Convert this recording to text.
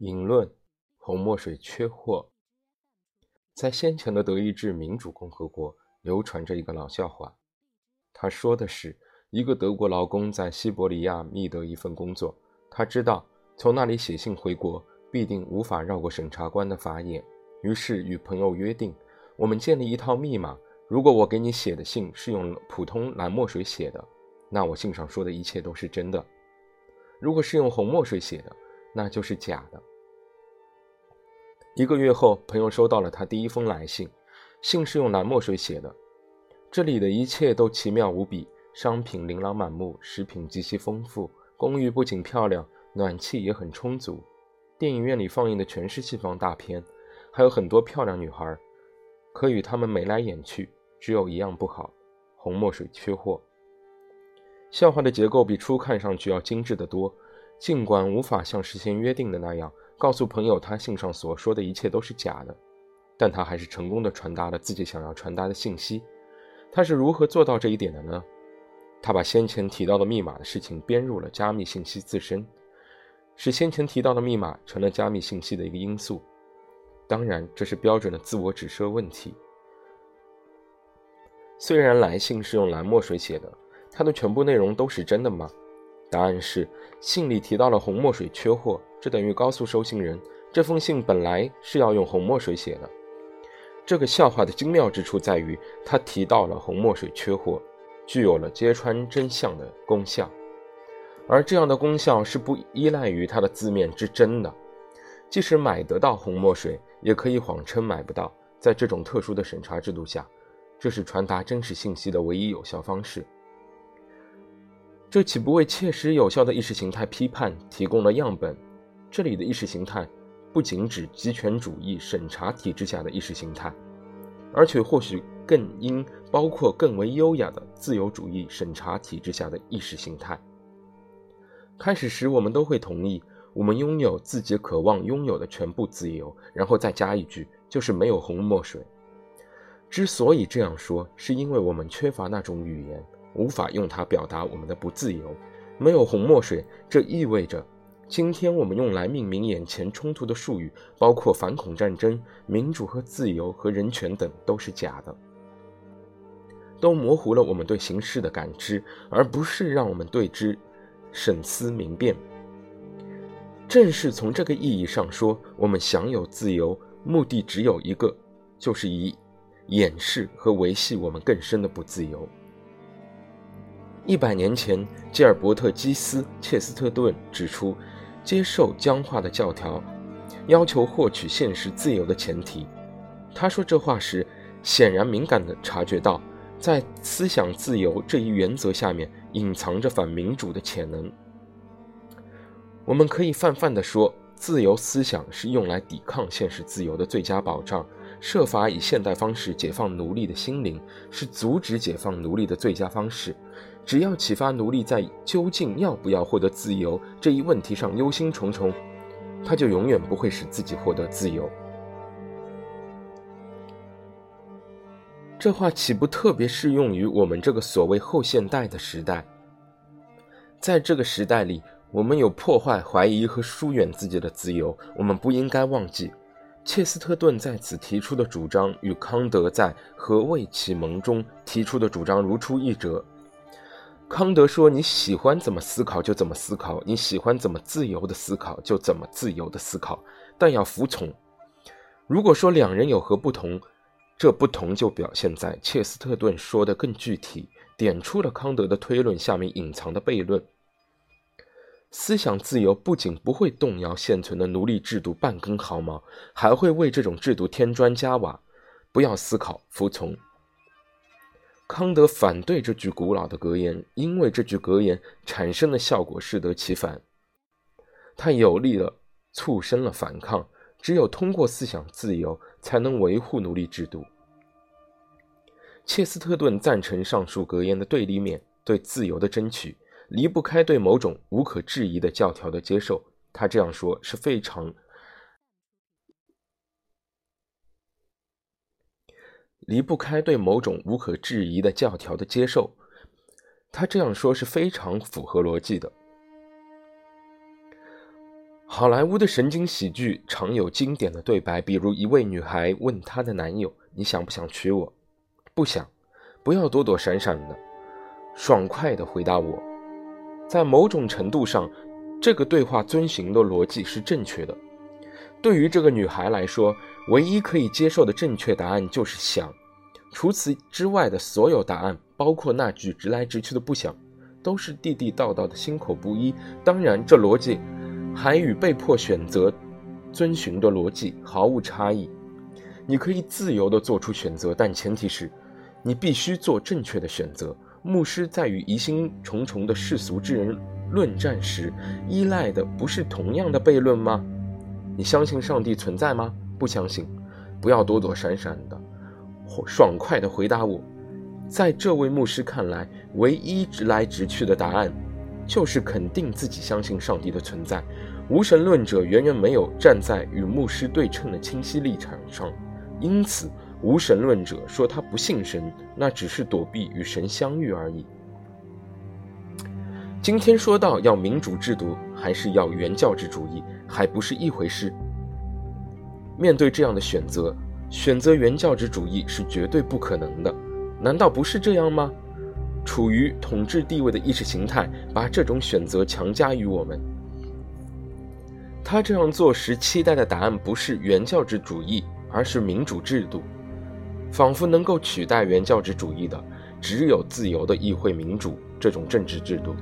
引论：红墨水缺货。在先前的德意志民主共和国流传着一个老笑话。他说的是，一个德国劳工在西伯利亚觅得一份工作，他知道从那里写信回国必定无法绕过审查官的法眼，于是与朋友约定：我们建立一套密码。如果我给你写的信是用普通蓝墨水写的，那我信上说的一切都是真的；如果是用红墨水写的，那就是假的。一个月后，朋友收到了他第一封来信，信是用蓝墨水写的。这里的一切都奇妙无比，商品琳琅满目，食品极其丰富，公寓不仅漂亮，暖气也很充足。电影院里放映的全是西方大片，还有很多漂亮女孩，可与他们眉来眼去。只有一样不好，红墨水缺货。笑话的结构比初看上去要精致得多，尽管无法像事先约定的那样。告诉朋友，他信上所说的一切都是假的，但他还是成功的传达了自己想要传达的信息。他是如何做到这一点的呢？他把先前提到的密码的事情编入了加密信息自身，使先前提到的密码成了加密信息的一个因素。当然，这是标准的自我指涉问题。虽然来信是用蓝墨水写的，它的全部内容都是真的吗？答案是，信里提到了红墨水缺货。这等于告诉收信人，这封信本来是要用红墨水写的。这个笑话的精妙之处在于，他提到了红墨水缺货，具有了揭穿真相的功效。而这样的功效是不依赖于它的字面之真的。即使买得到红墨水，也可以谎称买不到。在这种特殊的审查制度下，这是传达真实信息的唯一有效方式。这岂不为切实有效的意识形态批判提供了样本？这里的意识形态不仅指极权主义审查体制下的意识形态，而且或许更应包括更为优雅的自由主义审查体制下的意识形态。开始时，我们都会同意，我们拥有自己渴望拥有的全部自由，然后再加一句，就是没有红墨水。之所以这样说，是因为我们缺乏那种语言，无法用它表达我们的不自由。没有红墨水，这意味着。今天我们用来命名眼前冲突的术语，包括反恐战争、民主和自由和人权等，都是假的，都模糊了我们对形势的感知，而不是让我们对之审思明辨。正是从这个意义上说，我们享有自由，目的只有一个，就是以掩饰和维系我们更深的不自由。一百年前，吉尔伯特·基斯·切斯特顿指出。接受僵化的教条，要求获取现实自由的前提。他说这话时，显然敏感地察觉到，在思想自由这一原则下面，隐藏着反民主的潜能。我们可以泛泛地说，自由思想是用来抵抗现实自由的最佳保障。设法以现代方式解放奴隶的心灵，是阻止解放奴隶的最佳方式。只要启发奴隶在究竟要不要获得自由这一问题上忧心忡忡，他就永远不会使自己获得自由。这话岂不特别适用于我们这个所谓后现代的时代？在这个时代里，我们有破坏、怀疑和疏远自己的自由。我们不应该忘记，切斯特顿在此提出的主张与康德在《何谓启蒙》中提出的主张如出一辙。康德说：“你喜欢怎么思考就怎么思考，你喜欢怎么自由的思考就怎么自由的思考，但要服从。如果说两人有何不同，这不同就表现在切斯特顿说的更具体，点出了康德的推论下面隐藏的悖论。思想自由不仅不会动摇现存的奴隶制度半根毫毛，还会为这种制度添砖加瓦。不要思考，服从。”康德反对这句古老的格言，因为这句格言产生的效果适得其反。它有力地促生了反抗。只有通过思想自由，才能维护奴隶制度。切斯特顿赞成上述格言的对立面，对自由的争取离不开对某种无可置疑的教条的接受。他这样说是非常。离不开对某种无可置疑的教条的接受，他这样说是非常符合逻辑的。好莱坞的神经喜剧常有经典的对白，比如一位女孩问她的男友：“你想不想娶我？”“不想。”“不要躲躲闪闪的。”爽快的回答我。在某种程度上，这个对话遵循的逻辑是正确的。对于这个女孩来说，唯一可以接受的正确答案就是“想”。除此之外的所有答案，包括那句直来直去的“不想”，都是地地道道的心口不一。当然，这逻辑。还与被迫选择遵循的逻辑毫无差异。你可以自由地做出选择，但前提是，你必须做正确的选择。牧师在与疑心重重的世俗之人论战时，依赖的不是同样的悖论吗？你相信上帝存在吗？不相信。不要躲躲闪闪的，爽快地回答我。在这位牧师看来，唯一直来直去的答案。就是肯定自己相信上帝的存在，无神论者远远没有站在与牧师对称的清晰立场上，因此无神论者说他不信神，那只是躲避与神相遇而已。今天说到要民主制度还是要原教旨主义，还不是一回事。面对这样的选择，选择原教旨主义是绝对不可能的，难道不是这样吗？处于统治地位的意识形态把这种选择强加于我们。他这样做时期待的答案不是原教旨主义，而是民主制度。仿佛能够取代原教旨主义的，只有自由的议会民主这种政治制度。